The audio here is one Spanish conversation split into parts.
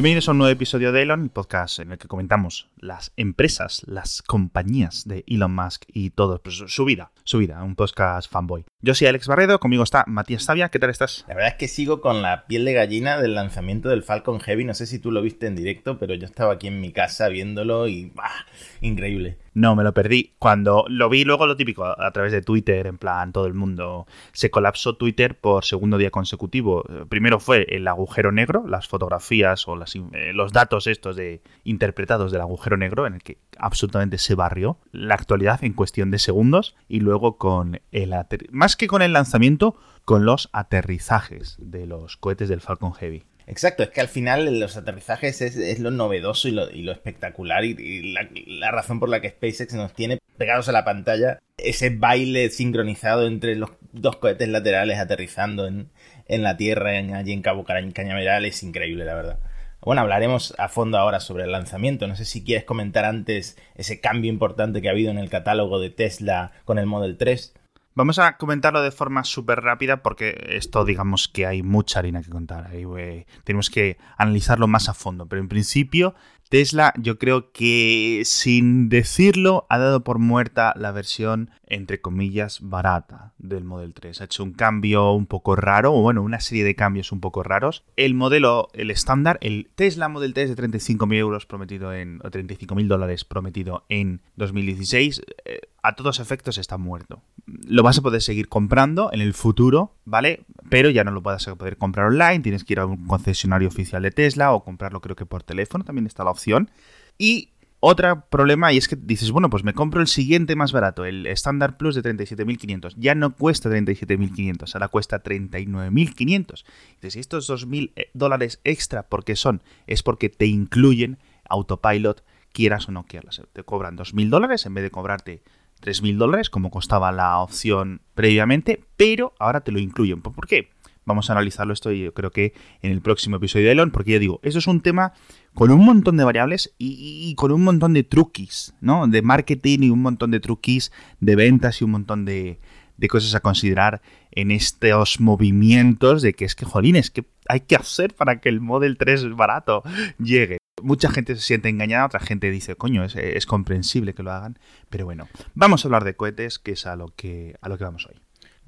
Bienvenidos a un nuevo episodio de Elon, el podcast en el que comentamos las empresas, las compañías de Elon Musk y todo, pues, su vida, su vida, un podcast fanboy. Yo soy Alex Barredo, conmigo está Matías Tavia, ¿qué tal estás? La verdad es que sigo con la piel de gallina del lanzamiento del Falcon Heavy, no sé si tú lo viste en directo, pero yo estaba aquí en mi casa viéndolo y ¡bah! increíble. No, me lo perdí. Cuando lo vi luego lo típico a través de Twitter, en plan todo el mundo se colapsó Twitter por segundo día consecutivo. Primero fue el agujero negro, las fotografías o las, eh, los datos estos de interpretados del agujero negro en el que absolutamente se barrió la actualidad en cuestión de segundos y luego con el más que con el lanzamiento, con los aterrizajes de los cohetes del Falcon Heavy. Exacto, es que al final los aterrizajes es, lo novedoso y lo, espectacular y, la, razón por la que SpaceX nos tiene pegados a la pantalla ese baile sincronizado entre los dos cohetes laterales aterrizando en, la Tierra, allí en Cabo Cañaveral, es increíble, la verdad. Bueno, hablaremos a fondo ahora sobre el lanzamiento. No sé si quieres comentar antes ese cambio importante que ha habido en el catálogo de Tesla con el Model 3. Vamos a comentarlo de forma súper rápida porque esto digamos que hay mucha harina que contar. Ahí, eh, tenemos que analizarlo más a fondo. Pero en principio Tesla yo creo que sin decirlo ha dado por muerta la versión entre comillas barata del Model 3. Ha hecho un cambio un poco raro, o bueno, una serie de cambios un poco raros. El modelo, el estándar, el Tesla Model 3 de 35.000 euros prometido en, o 35.000 dólares prometido en 2016, eh, a todos efectos está muerto. Lo vas a poder seguir comprando en el futuro, ¿vale? Pero ya no lo vas a poder comprar online, tienes que ir a un concesionario oficial de Tesla o comprarlo creo que por teléfono, también está la opción y otro problema y es que dices, bueno, pues me compro el siguiente más barato, el Standard Plus de 37.500. Ya no cuesta 37.500, ahora cuesta 39.500. Dices, ¿y estos 2.000 eh, dólares extra por qué son? Es porque te incluyen autopilot, quieras o no quieras. Te cobran 2.000 dólares en vez de cobrarte 3.000 dólares, como costaba la opción previamente, pero ahora te lo incluyen. ¿Por qué? Vamos a analizarlo esto y yo creo que en el próximo episodio de Elon, porque ya digo, eso es un tema con un montón de variables y, con un montón de truquis, ¿no? De marketing y un montón de truquis de ventas y un montón de, cosas a considerar en estos movimientos de que es que, jolines, que hay que hacer para que el Model 3 barato llegue. Mucha gente se siente engañada, otra gente dice, coño, es, es comprensible que lo hagan, pero bueno, vamos a hablar de cohetes, que es a lo que, a lo que vamos hoy.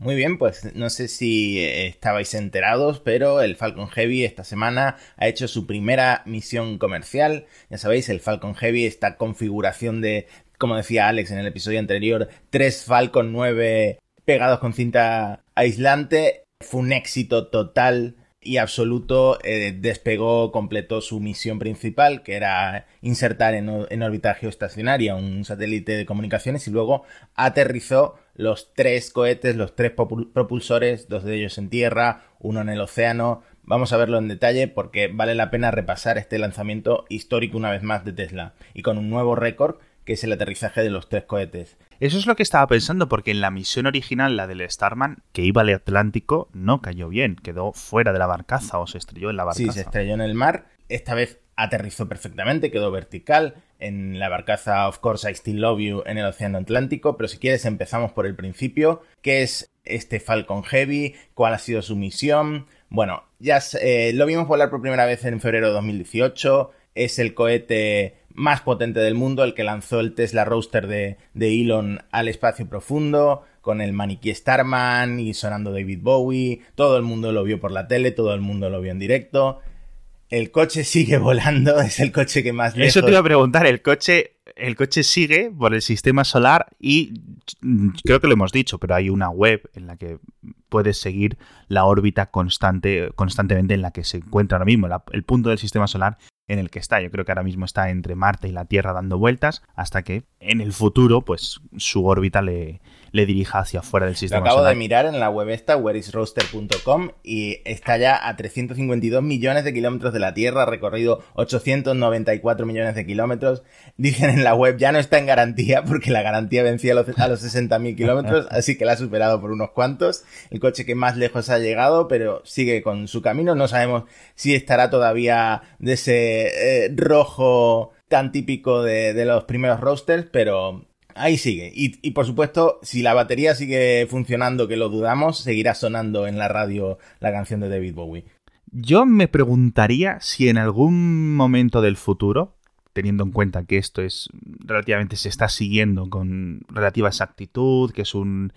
Muy bien, pues no sé si eh, estabais enterados, pero el Falcon Heavy esta semana ha hecho su primera misión comercial. Ya sabéis, el Falcon Heavy, esta configuración de, como decía Alex en el episodio anterior, tres Falcon 9 pegados con cinta aislante, fue un éxito total y absoluto eh, despegó, completó su misión principal, que era insertar en, en, órbita geoestacionaria un satélite de comunicaciones y luego aterrizó los tres cohetes, los tres propulsores, dos de ellos en tierra, uno en el océano. Vamos a verlo en detalle porque vale la pena repasar este lanzamiento histórico una vez más de Tesla y con un nuevo récord que es el aterrizaje de los tres cohetes. Eso es lo que estaba pensando, porque en la misión original, la del Starman, que iba al Atlántico, no cayó bien, quedó fuera de la barcaza o se estrelló en la barcaza. Sí, se estrelló en el mar. Esta vez aterrizó perfectamente, quedó vertical en la barcaza Of Course I Still Love You en el Océano Atlántico, pero si quieres empezamos por el principio, ¿qué es este Falcon Heavy? ¿Cuál ha sido su misión? Bueno, ya eh, lo vimos volar por primera vez en febrero de 2018, es el cohete más potente del mundo, el que lanzó el Tesla Roadster de, de Elon al espacio profundo, con el maniquí Starman y sonando David Bowie. Todo el mundo lo vio por la tele, todo el mundo lo vio en directo. El coche sigue volando, es el coche que más lejos... Eso te iba a preguntar, el coche, el coche sigue por el sistema solar y creo que lo hemos dicho, pero hay una web en la que puedes seguir la órbita constante, constantemente en la que se encuentra ahora mismo, el punto del sistema solar en el que está. Yo creo que ahora mismo está entre Marte y la Tierra dando vueltas hasta que en el futuro, pues su órbita le, le dirija hacia afuera del sistema. Lo acabo de mirar en la web esta, whereisroaster.com, y está ya a 352 millones de kilómetros de la Tierra, ha recorrido 894 millones de kilómetros. Dicen en la web, ya no está en garantía, porque la garantía vencía a los, a los 60.000 kilómetros, así que la ha superado por unos cuantos. El coche que más lejos ha llegado, pero sigue con su camino. No sabemos si estará todavía de ese eh, rojo tan típico de, los primeros roasters, pero ahí sigue. Y, por supuesto, si la batería sigue funcionando, que lo dudamos, seguirá sonando en la radio la canción de David Bowie. Yo me preguntaría si en algún momento del futuro, teniendo en cuenta que esto es relativamente se está siguiendo con relativa exactitud, que es un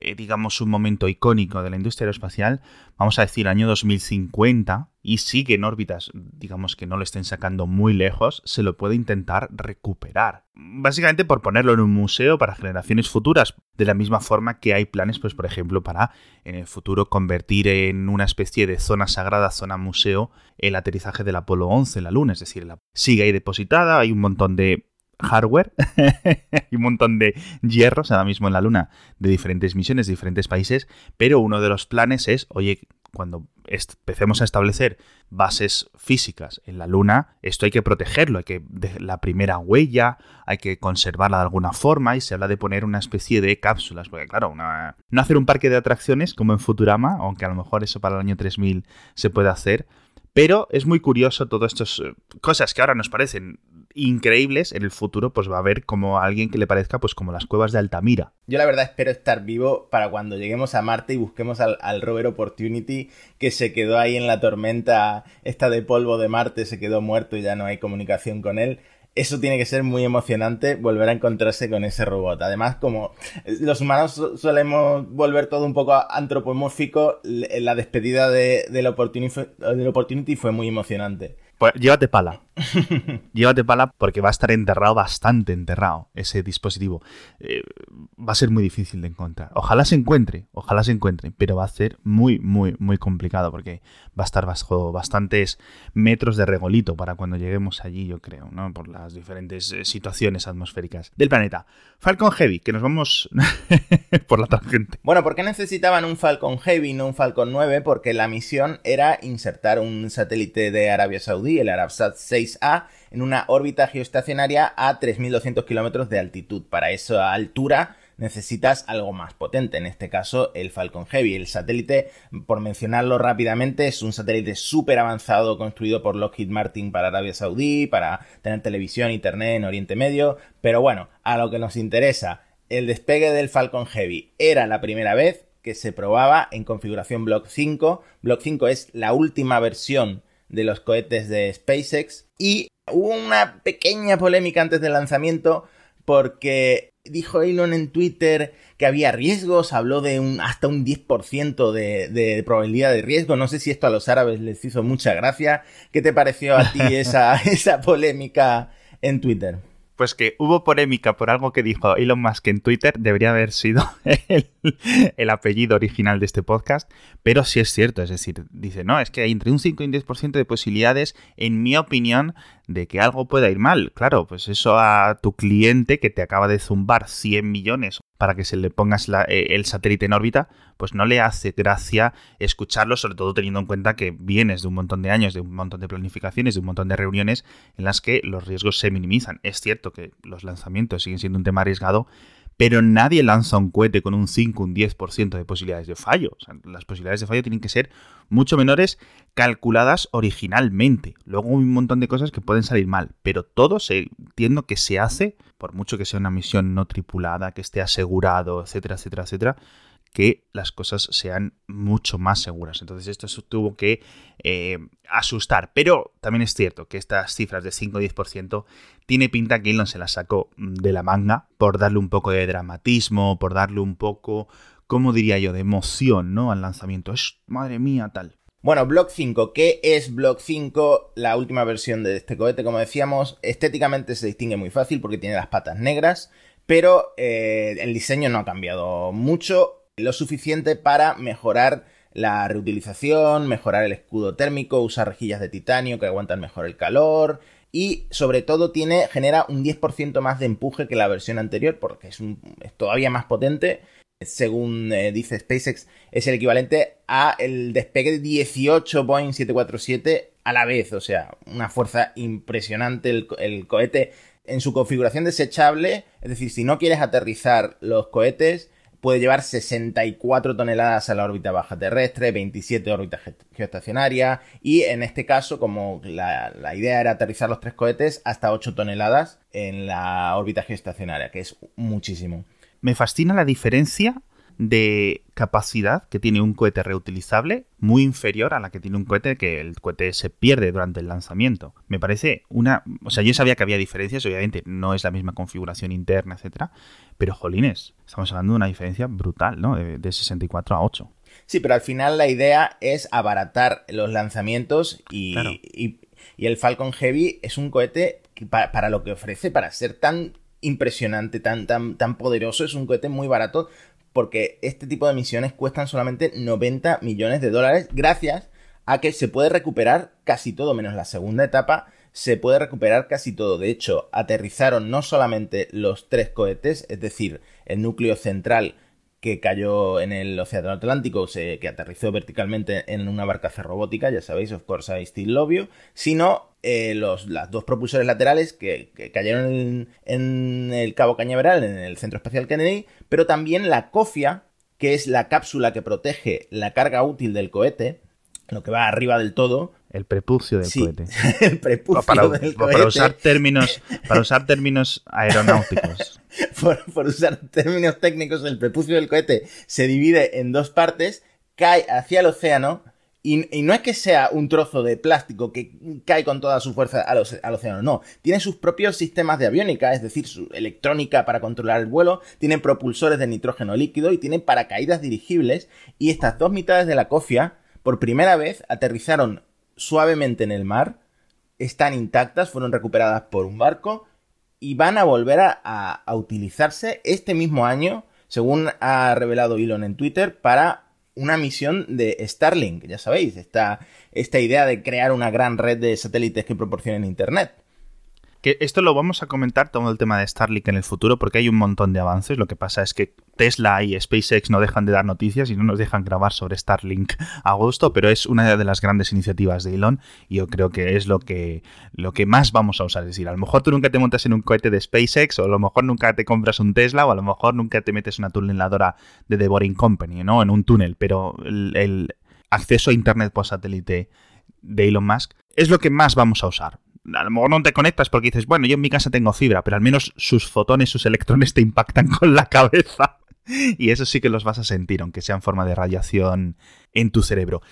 eh, digamos, un momento icónico de la industria aeroespacial, vamos a decir año 2050, y sigue en órbitas, digamos que no lo estén sacando muy lejos, se lo puede intentar recuperar. Básicamente por ponerlo en un museo para generaciones futuras, de la misma forma que hay planes, pues por ejemplo, para en el futuro convertir en una especie de zona sagrada, zona museo, el aterrizaje del Apolo 11 en la Luna, es decir, sigue ahí depositada, hay un montón de hardware y un montón de hierros ahora mismo en la Luna de diferentes misiones, de diferentes países, pero uno de los planes es, oye, cuando empecemos a establecer bases físicas en la Luna, esto hay que protegerlo, hay que la primera huella, hay que conservarla de alguna forma y se habla de poner una especie de cápsulas, porque claro, no hacer un parque de atracciones como en Futurama, aunque a lo mejor eso para el año 3000 se puede hacer, pero es muy curioso todas estas eh, cosas que ahora nos parecen increíbles, en el futuro pues va a haber como alguien que le parezca pues como las cuevas de Altamira. Yo la verdad espero estar vivo para cuando lleguemos a Marte y busquemos al, al rover Opportunity que se quedó ahí en la tormenta esta de polvo de Marte, se quedó muerto y ya no hay comunicación con él eso tiene que ser muy emocionante volver a encontrarse con ese robot. Además, como los humanos solemos volver todo un poco antropomórfico, la despedida de, del, Opportunity fue muy emocionante. Pues llévate pala. llévate pala porque va a estar enterrado, bastante enterrado, ese dispositivo. Eh, va a ser muy difícil de encontrar. Ojalá se encuentre, ojalá se encuentre, pero va a ser muy, muy, muy complicado porque va a estar bajo bastantes metros de regolito para cuando lleguemos allí, yo creo, ¿no? Por las diferentes eh, situaciones atmosféricas del planeta. Falcon Heavy, que nos vamos por la tangente. Bueno, ¿por qué necesitaban un Falcon Heavy, no un Falcon 9? Porque la misión era insertar un satélite de Arabia El Arabsat 6A, en una órbita geoestacionaria a 3.200 kilómetros de altitud. Para esa altura necesitas algo más potente, en este caso el Falcon Heavy. El satélite, por mencionarlo rápidamente, es un satélite súper avanzado construido por Lockheed Martin para Arabia Saudí, para tener televisión, internet en Oriente Medio, pero bueno, a lo que nos interesa, el despegue del Falcon Heavy era la primera vez que se probaba en configuración Block 5. Block 5 es la última versión de los cohetes de SpaceX. Y hubo una pequeña polémica antes del lanzamiento porque dijo Elon en Twitter que había riesgos, habló de un, hasta un 10% de, de, probabilidad de riesgo. No sé si esto a los árabes les hizo mucha gracia. ¿Qué te pareció a ti esa, esa polémica en Twitter? Pues que hubo polémica por algo que dijo Elon Musk en Twitter, debería haber sido el, apellido original de este podcast, pero sí es cierto, es decir, dice, no, es que hay entre un 5 y un 10% de posibilidades, en mi opinión, de que algo pueda ir mal. Claro, pues eso a tu cliente que te acaba de zumbar 100 millones para que se le pongas eh, el satélite en órbita, pues no le hace gracia escucharlo, sobre todo teniendo en cuenta que vienes de un montón de años, de un montón de planificaciones, de un montón de reuniones en las que los riesgos se minimizan. Es cierto que los lanzamientos siguen siendo un tema arriesgado, pero nadie lanza un cohete con un 5, un 10% de posibilidades de fallo. las posibilidades de fallo tienen que ser mucho menores calculadas originalmente. Luego hay un montón de cosas que pueden salir mal, pero todo se entiendo que se hace, por mucho que sea una misión no tripulada, que esté asegurado, etcétera, etcétera, etcétera, que las cosas sean mucho más seguras. Entonces esto tuvo que eh, asustar. Pero también es cierto que estas cifras de 5 o 10% tiene pinta que Elon se las sacó de la manga por darle un poco de dramatismo, por darle un poco, ¿cómo diría yo?, de emoción, ¿no? Al lanzamiento. Es, madre mía, tal. Bueno, Block 5. ¿Qué es Block 5? La última versión de este cohete, como decíamos, estéticamente se distingue muy fácil porque tiene las patas negras, pero eh, el diseño no ha cambiado mucho lo suficiente para mejorar la reutilización, mejorar el escudo térmico, usar rejillas de titanio que aguantan mejor el calor y sobre todo tiene genera un 10% más de empuje que la versión anterior porque es, todavía más potente. Según eh, dice SpaceX, es el equivalente a el despegue de 18 Boeing 747 a la vez, o sea, una fuerza impresionante el cohete en su configuración desechable, es decir, si no quieres aterrizar los cohetes, puede llevar 64 toneladas a la órbita baja terrestre, 27 órbitas geoestacionarias y en este caso, como la, idea era aterrizar los tres cohetes, hasta 8 toneladas en la órbita geoestacionaria, que es muchísimo. Me fascina la diferencia de capacidad que tiene un cohete reutilizable muy inferior a la que tiene un cohete que el cohete se pierde durante el lanzamiento. Me parece una... O sea, yo sabía que había diferencias, obviamente no es la misma configuración interna, etcétera, pero jolines, estamos hablando de una diferencia brutal, ¿no? De, 64 a 8. Sí, pero al final la idea es abaratar los lanzamientos y, y, el Falcon Heavy es un cohete para, para, lo que ofrece, para ser tan impresionante, tan, tan, tan poderoso, es un cohete muy barato porque este tipo de misiones cuestan solamente 90 millones de dólares gracias a que se puede recuperar casi todo, menos la segunda etapa, se puede recuperar casi todo. De hecho, aterrizaron no solamente los tres cohetes, es decir, el núcleo central que cayó en el Océano Atlántico, que aterrizó verticalmente en una barcaza robótica, ya sabéis, of course I still love you, sino eh, los, las dos propulsores laterales que, cayeron en, el Cabo Cañaveral, en el Centro Espacial Kennedy, pero también la COFIA, que es la cápsula que protege la carga útil del cohete, lo que va arriba del todo, el prepucio del cohete. el prepucio para, del cohete. Para usar términos, para usar términos aeronáuticos. por, usar términos técnicos, el prepucio del cohete se divide en dos partes, cae hacia el océano, y, no es que sea un trozo de plástico que cae con toda su fuerza al, océano, no. Tiene sus propios sistemas de aviónica, es decir, su electrónica para controlar el vuelo, tiene propulsores de nitrógeno líquido y tiene paracaídas dirigibles. Y estas dos mitades de la cofia, por primera vez, aterrizaron suavemente en el mar, están intactas, fueron recuperadas por un barco y van a volver a, utilizarse este mismo año, según ha revelado Elon en Twitter, para una misión de Starlink, ya sabéis, esta, esta idea de crear una gran red de satélites que proporcionen Internet. Esto lo vamos a comentar todo el tema de Starlink en el futuro porque hay un montón de avances. Lo que pasa es que Tesla y SpaceX no dejan de dar noticias y no nos dejan grabar sobre Starlink a gusto, pero es una de las grandes iniciativas de Elon y yo creo que es lo que, lo que más vamos a usar. Es decir, a lo mejor tú nunca te montas en un cohete de SpaceX o a lo mejor nunca te compras un Tesla o a lo mejor nunca te metes una tuneladora de The Boring Company, ¿no? En un túnel, pero el, el acceso a Internet por satélite de Elon Musk es lo que más vamos a usar a lo mejor no te conectas porque dices, bueno, yo en mi casa tengo fibra, pero al menos sus fotones, sus electrones te impactan con la cabeza. y eso sí que los vas a sentir, aunque sea en forma de radiación en tu cerebro.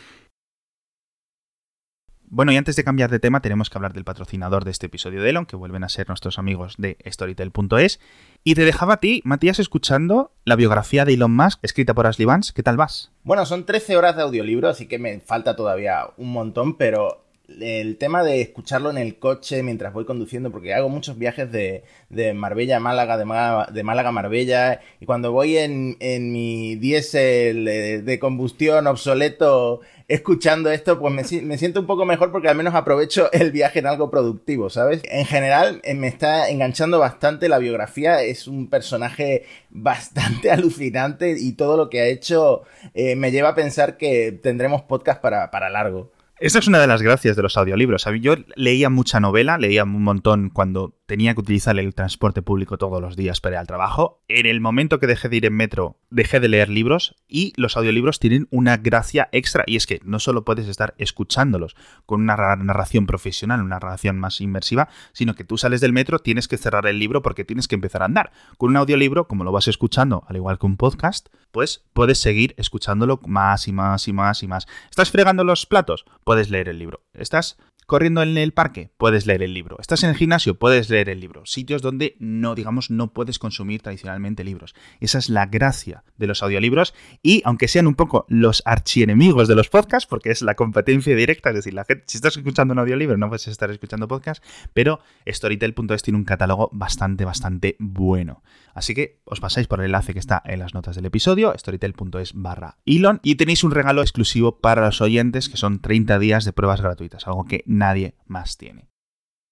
Bueno, y antes de cambiar de tema, tenemos que hablar del patrocinador de este episodio de Elon, que vuelven a ser nuestros amigos de Storytel.es. Y te dejaba a ti, Matías, escuchando la biografía de Elon Musk, escrita por Ashley Vance. ¿Qué tal vas? Bueno, son 13 horas de audiolibro, así que me falta todavía un montón, pero el tema de escucharlo en el coche mientras voy conduciendo, porque hago muchos viajes de, Marbella a Málaga, de, Málaga, a Marbella, y cuando voy en, mi diésel de, combustión obsoleto escuchando esto, pues me, me, siento un poco mejor porque al menos aprovecho el viaje en algo productivo, ¿sabes? En general eh, me está enganchando bastante la biografía, es un personaje bastante alucinante y todo lo que ha hecho eh, me lleva a pensar que tendremos podcast para, para largo. Esa es una de las gracias de los audiolibros. Yo leía mucha novela, leía un montón cuando tenía que utilizar el transporte público todos los días para ir al trabajo. En el momento que dejé de ir en metro, dejé de leer libros y los audiolibros tienen una gracia extra y es que no solo puedes estar escuchándolos con una narración profesional, una narración más inmersiva, sino que tú sales del metro, tienes que cerrar el libro porque tienes que empezar a andar. Con un audiolibro, como lo vas escuchando, al igual que un podcast, pues puedes seguir escuchándolo más y más y más y más. ¿Estás fregando los platos? Puedes leer el libro. ¿Estás corriendo en el parque, puedes leer el libro. Estás en el gimnasio, puedes leer el libro. Sitios donde no, digamos, no puedes consumir tradicionalmente libros. Esa es la gracia de los audiolibros y aunque sean un poco los archienemigos de los podcasts, porque es la competencia directa, es decir, la gente, si estás escuchando un audiolibro no puedes estar escuchando podcast, pero Storytel.es tiene un catálogo bastante, bastante bueno. Así que os pasáis por el enlace que está en las notas del episodio, storytel.es barra Elon, y tenéis un regalo exclusivo para los oyentes que son 30 días de pruebas gratuitas, algo que nadie más tiene.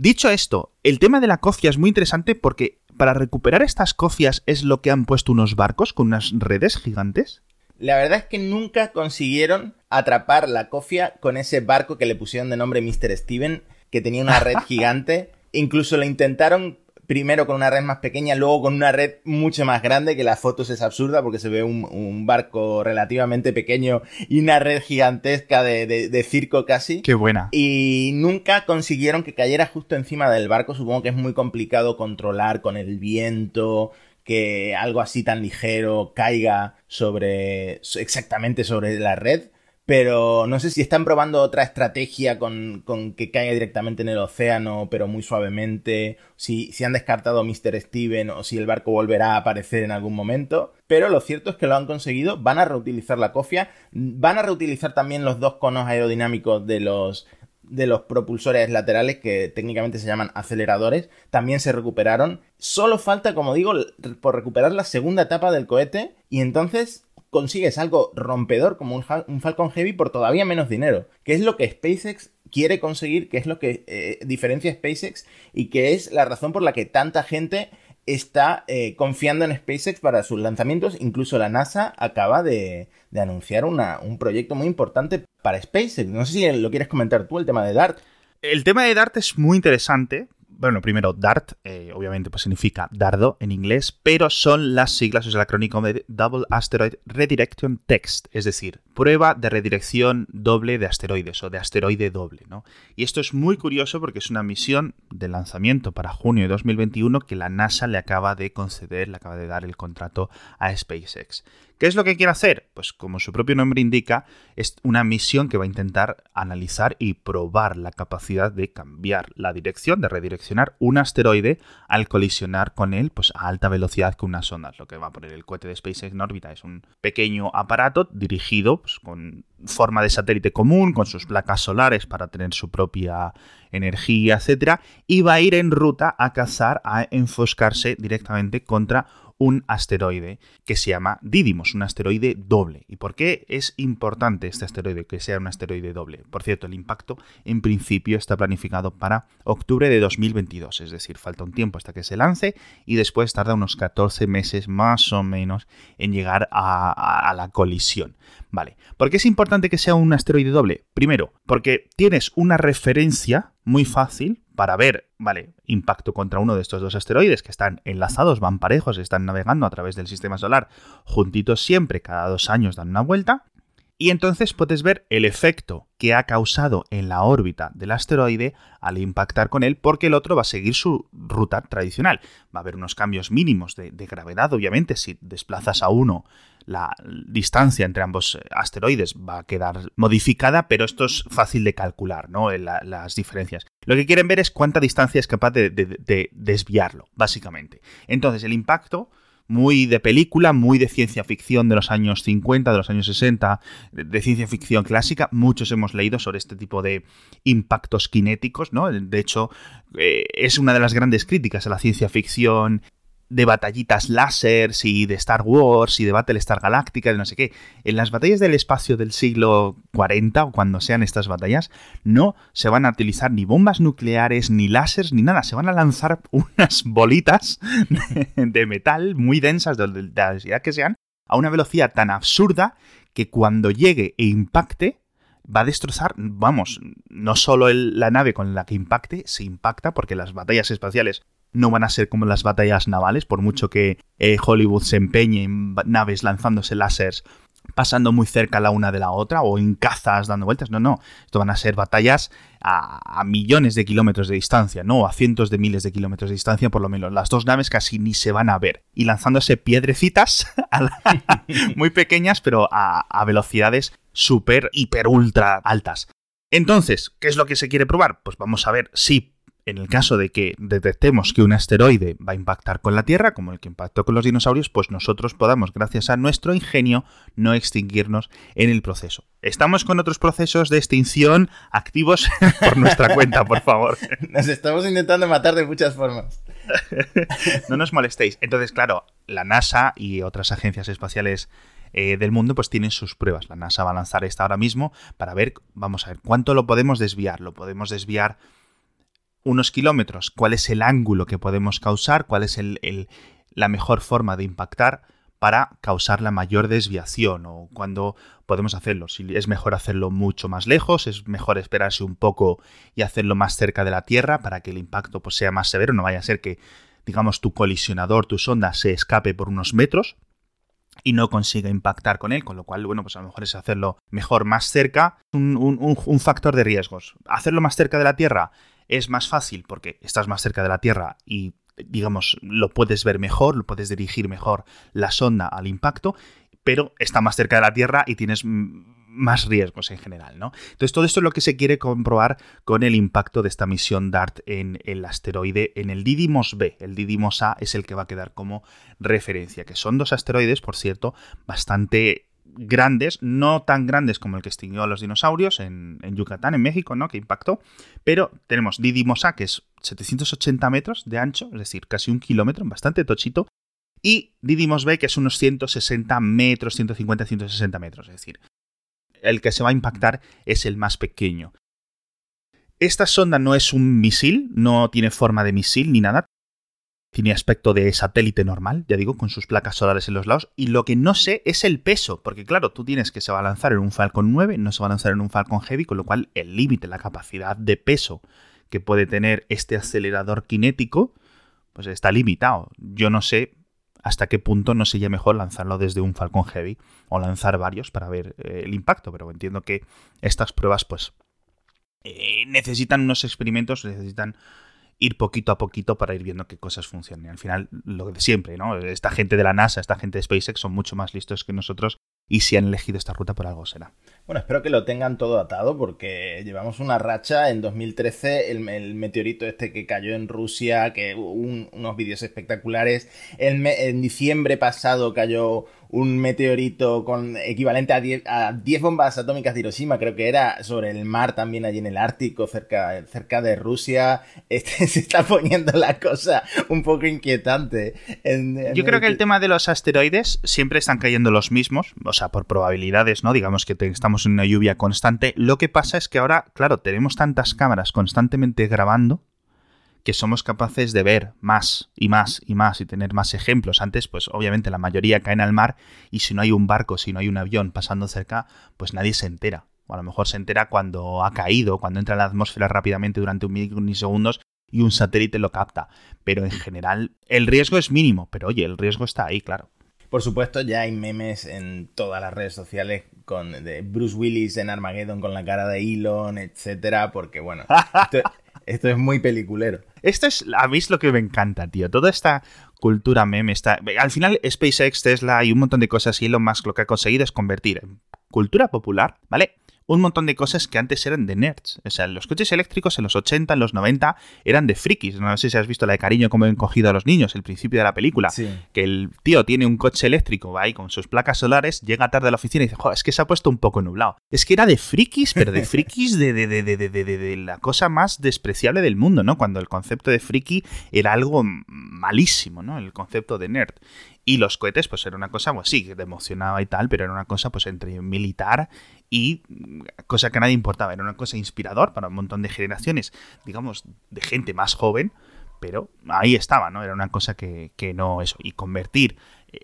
Dicho esto, el tema de la cofia es muy interesante porque para recuperar estas cofias es lo que han puesto unos barcos con unas redes gigantes. La verdad es que nunca consiguieron atrapar la cofia con ese barco que le pusieron de nombre Mr. Steven, que tenía una red gigante. Incluso lo intentaron primero con una red más pequeña, luego con una red mucho más grande, que la foto es absurda porque se ve un, barco relativamente pequeño y una red gigantesca de, de, circo casi. Qué buena. Y nunca consiguieron que cayera justo encima del barco. Supongo que es muy complicado controlar con el viento que algo así tan ligero caiga sobre exactamente sobre la red pero no sé si están probando otra estrategia con, que caiga directamente en el océano, pero muy suavemente, si, si han descartado Mr. Steven o si el barco volverá a aparecer en algún momento. Pero lo cierto es que lo han conseguido, van a reutilizar la cofia, van a reutilizar también los dos conos aerodinámicos de los de los propulsores laterales que técnicamente se llaman aceleradores también se recuperaron. Solo falta, como digo, por recuperar la segunda etapa del cohete y entonces consigues algo rompedor como un, Falcon Heavy por todavía menos dinero, que es lo que SpaceX quiere conseguir, que es lo que eh, diferencia SpaceX y que es la razón por la que tanta gente está eh, confiando en SpaceX para sus lanzamientos. Incluso la NASA acaba de, anunciar un proyecto muy importante para SpaceX. No sé si lo quieres comentar tú, el tema de DART. El tema de DART es muy interesante bueno, primero DART, eh, obviamente pues significa dardo en inglés, pero son las siglas, es el acrónimo de Double Asteroid Redirection Text, es decir, prueba de redirección doble de asteroides o de asteroide doble, ¿no? Y esto es muy curioso porque es una misión de lanzamiento para junio de 2021 que la NASA le acaba de conceder, le acaba de dar el contrato a SpaceX. ¿Qué es lo que quiere hacer? Pues como su propio nombre indica, es una misión que va a intentar analizar y probar la capacidad de cambiar la dirección, de redireccionar un asteroide al colisionar con él pues, a alta velocidad con unas ondas. Lo que va a poner el cohete de SpaceX en órbita es un pequeño aparato dirigido pues, con forma de satélite común, con sus placas solares para tener su propia energía, etc. Y va a ir en ruta a cazar, a enfoscarse directamente contra un asteroide que se llama Didymos, un asteroide doble. ¿Y por qué es importante este asteroide que sea un asteroide doble? Por cierto, el impacto en principio está planificado para octubre de 2022, es decir, falta un tiempo hasta que se lance y después tarda unos 14 meses más o menos en llegar a, a la colisión. Vale, ¿por qué es importante que sea un asteroide doble? Primero, porque tienes una referencia muy fácil para ver, vale, impacto contra uno de estos dos asteroides que están enlazados, van parejos, están navegando a través del sistema solar juntitos siempre, cada dos años dan una vuelta. Y entonces puedes ver el efecto que ha causado en la órbita del asteroide al impactar con él, porque el otro va a seguir su ruta tradicional. Va a haber unos cambios mínimos de, de gravedad, obviamente, si desplazas a uno la distancia entre ambos eh, asteroides va a quedar modificada, pero esto es fácil de calcular, ¿no? las diferencias. Lo que quieren ver es cuánta distancia es capaz de, de desviarlo, básicamente. Entonces, el impacto muy de película, muy de ciencia ficción de los años 50, de los años 60, de ciencia ficción clásica. Muchos hemos leído sobre este tipo de impactos cinéticos, ¿no? De hecho, eh, es una de las grandes críticas a la ciencia ficción de batallitas láser y de Star Wars y de Battlestar Galáctica, de no sé qué. En las batallas del espacio del siglo 40 o cuando sean estas batallas, no se van a utilizar ni bombas nucleares, ni láseres, ni nada. Se van a lanzar unas bolitas de metal muy densas, de la densidad que sean, a una velocidad tan absurda que cuando llegue e impacte, va a destrozar, vamos, no solo la nave con la que impacte, se impacta porque las batallas espaciales no van a ser como las batallas navales, por mucho que eh, Hollywood se empeñe en naves lanzándose láseres pasando muy cerca la una de la otra o en cazas dando vueltas. No, no. Esto van a ser batallas a, millones de kilómetros de distancia, no a cientos de miles de kilómetros de distancia, por lo menos. Las dos naves casi ni se van a ver. Y lanzándose piedrecitas muy pequeñas, pero a, a velocidades súper, hiper, ultra altas. Entonces, ¿qué es lo que se quiere probar? Pues vamos a ver si en el caso de que detectemos que un asteroide va a impactar con la Tierra, como el que impactó con los dinosaurios, pues nosotros podamos, gracias a nuestro ingenio, no extinguirnos en el proceso. Estamos con otros procesos de extinción activos por nuestra cuenta, por favor. Nos estamos intentando matar de muchas formas. no nos molestéis. Entonces, claro, la NASA y otras agencias espaciales eh, del mundo pues tienen sus pruebas. La NASA va a lanzar esta ahora mismo para ver, vamos a ver, cuánto lo podemos desviar. Lo podemos desviar unos kilómetros, cuál es el ángulo que podemos causar, cuál es la mejor forma de impactar para causar la mayor desviación o cuándo podemos hacerlo. Si es mejor hacerlo mucho más lejos, es mejor esperarse un poco y hacerlo más cerca de la Tierra para que el impacto pues, sea más severo, no vaya a ser que digamos, tu colisionador, tu sonda, se escape por unos metros y no consiga impactar con él, con lo cual, bueno, pues a lo mejor es hacerlo mejor más cerca, un, un factor de riesgos. Hacerlo más cerca de la Tierra es más fácil porque estás más cerca de la Tierra y digamos, lo puedes ver mejor, lo puedes dirigir mejor la sonda al impacto, pero está más cerca de la Tierra y tienes más riesgos en general, ¿no? Entonces todo esto es lo que se quiere comprobar con el impacto de esta misión DART en el asteroide, en el Didymos B. El Didymos A es el que va a quedar como referencia, que son dos asteroides, por cierto, bastante grandes, no tan grandes como el que extinguió a los dinosaurios en, Yucatán, en México, ¿no? Que impactó. Pero tenemos Didymos A, que es 780 metros de ancho, es decir, casi un kilómetro, bastante tochito. Y Didymos B, que es unos 160 metros, 150, 160 metros. Es decir, el que se va a impactar es el más pequeño. Esta sonda no es un misil, no tiene forma de misil ni nada. Tiene aspecto de satélite normal, ya digo, con sus placas solares en los lados. Y lo que no sé es el peso, porque claro, tú tienes que se va a lanzar en un Falcon 9, no se va a lanzar en un Falcon Heavy, con lo cual el límite, la capacidad de peso que puede tener este acelerador cinético, pues está limitado. Yo no sé hasta qué punto no sería mejor lanzarlo desde un Falcon Heavy o lanzar varios para ver eh, el impacto, pero entiendo que estas pruebas pues eh, necesitan unos experimentos, necesitan ir poquito a poquito para ir viendo qué cosas funcionan. Al final, lo de siempre, ¿no? Esta gente de la NASA, esta gente de SpaceX son mucho más listos que nosotros y si han elegido esta ruta por algo será. Bueno, espero que lo tengan todo atado porque llevamos una racha en 2013, el, meteorito este que cayó en Rusia, que unos vídeos espectaculares. en diciembre pasado cayó un meteorito con equivalente a 10, a 10 bombas atómicas de Hiroshima, creo que era sobre el mar también allí en el Ártico, cerca, cerca de Rusia. Este, se está poniendo la cosa un poco inquietante. Yo creo que el tema de los asteroides siempre están cayendo los mismos, o sea, por probabilidades, ¿no? Digamos que estamos en una lluvia constante. Lo que pasa es que ahora, claro, tenemos tantas cámaras constantemente grabando que somos capaces de ver más y más y más y tener más ejemplos. Antes, pues obviamente la mayoría caen al mar y si no hay un barco, si no hay un avión pasando cerca, pues nadie se entera. O a lo mejor se entera cuando ha caído, cuando entra en la atmósfera rápidamente durante un milisegundos y un satélite lo capta. Pero en general el riesgo es mínimo, pero oye, el riesgo está ahí, claro. Por supuesto, ya hay memes en todas las redes sociales con de Bruce Willis en Armageddon con la cara de Elon, etcétera, porque bueno, esto es muy peliculero. Esto es, a mí lo que me encanta, tío. Toda esta cultura meme está... Al final, SpaceX, Tesla y un montón de cosas y Elon Musk lo que ha conseguido es convertir en cultura popular, ¿vale? Un montón de cosas que antes eran de nerds. O sea, los coches eléctricos en los 80, en los 90 eran de frikis. No sé si has visto la de cariño como han cogido a los niños, el principio de la película. Que el tío tiene un coche eléctrico, va ahí con sus placas solares, llega tarde a la oficina y dice, Joder, es que se ha puesto un poco nublado. Es que era de frikis, pero de frikis de, de, de, de, la cosa más despreciable del mundo, ¿no? Cuando el concepto de friki era algo malísimo, ¿no? El concepto de nerd. Y los cohetes, pues era una cosa, pues sí, que emocionaba y tal, pero era una cosa, pues entre militar y mm, cosa que a nadie importaba. Era una cosa inspirador para un montón de generaciones, digamos, de gente más joven, pero ahí estaba, ¿no? Era una cosa que, no eso. Y convertir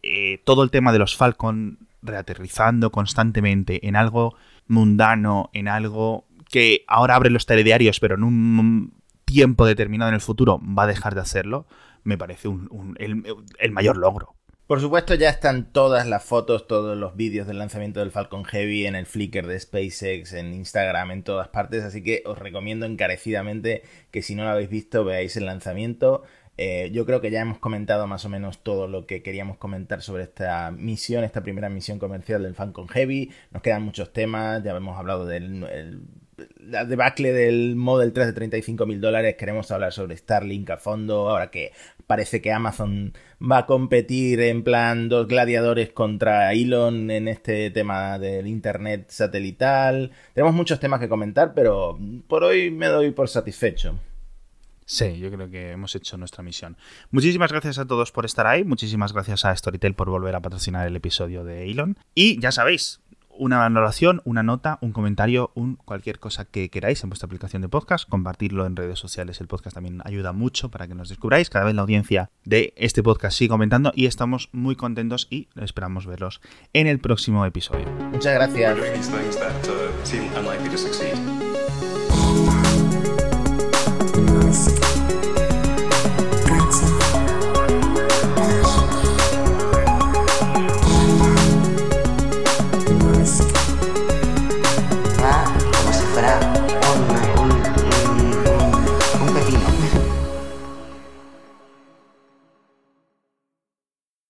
eh, todo el tema de los Falcon reaterrizando constantemente en algo mundano, en algo que ahora abre los telediarios, pero en un tiempo determinado en el futuro va a dejar de hacerlo, me parece el mayor logro. Por supuesto ya están todas las fotos, todos los vídeos del lanzamiento del Falcon Heavy en el Flickr de SpaceX, en Instagram, en todas partes, así que os recomiendo encarecidamente que si no lo habéis visto veáis el lanzamiento. Eh, yo creo que ya hemos comentado más o menos todo lo que queríamos comentar sobre esta misión, esta primera misión comercial del Falcon Heavy. Nos quedan muchos temas, ya hemos hablado del la debacle del Model 3 de 35 mil dólares, queremos hablar sobre Starlink a fondo, ahora que parece que Amazon va a competir en plan dos gladiadores contra Elon en este tema del Internet satelital. Tenemos muchos temas que comentar, pero por hoy me doy por satisfecho. Sí, yo creo que hemos hecho nuestra misión. Muchísimas gracias a todos por estar ahí. Muchísimas gracias a Storytel por volver a patrocinar el episodio de Elon. Y ya sabéis, una valoración, una nota, un comentario, un cualquier cosa que queráis en vuestra aplicación de podcast, compartirlo en redes sociales. El podcast también ayuda mucho para que nos descubráis. Cada vez la audiencia de este podcast sigue aumentando y estamos muy contentos y esperamos verlos en el próximo episodio. Muchas gracias.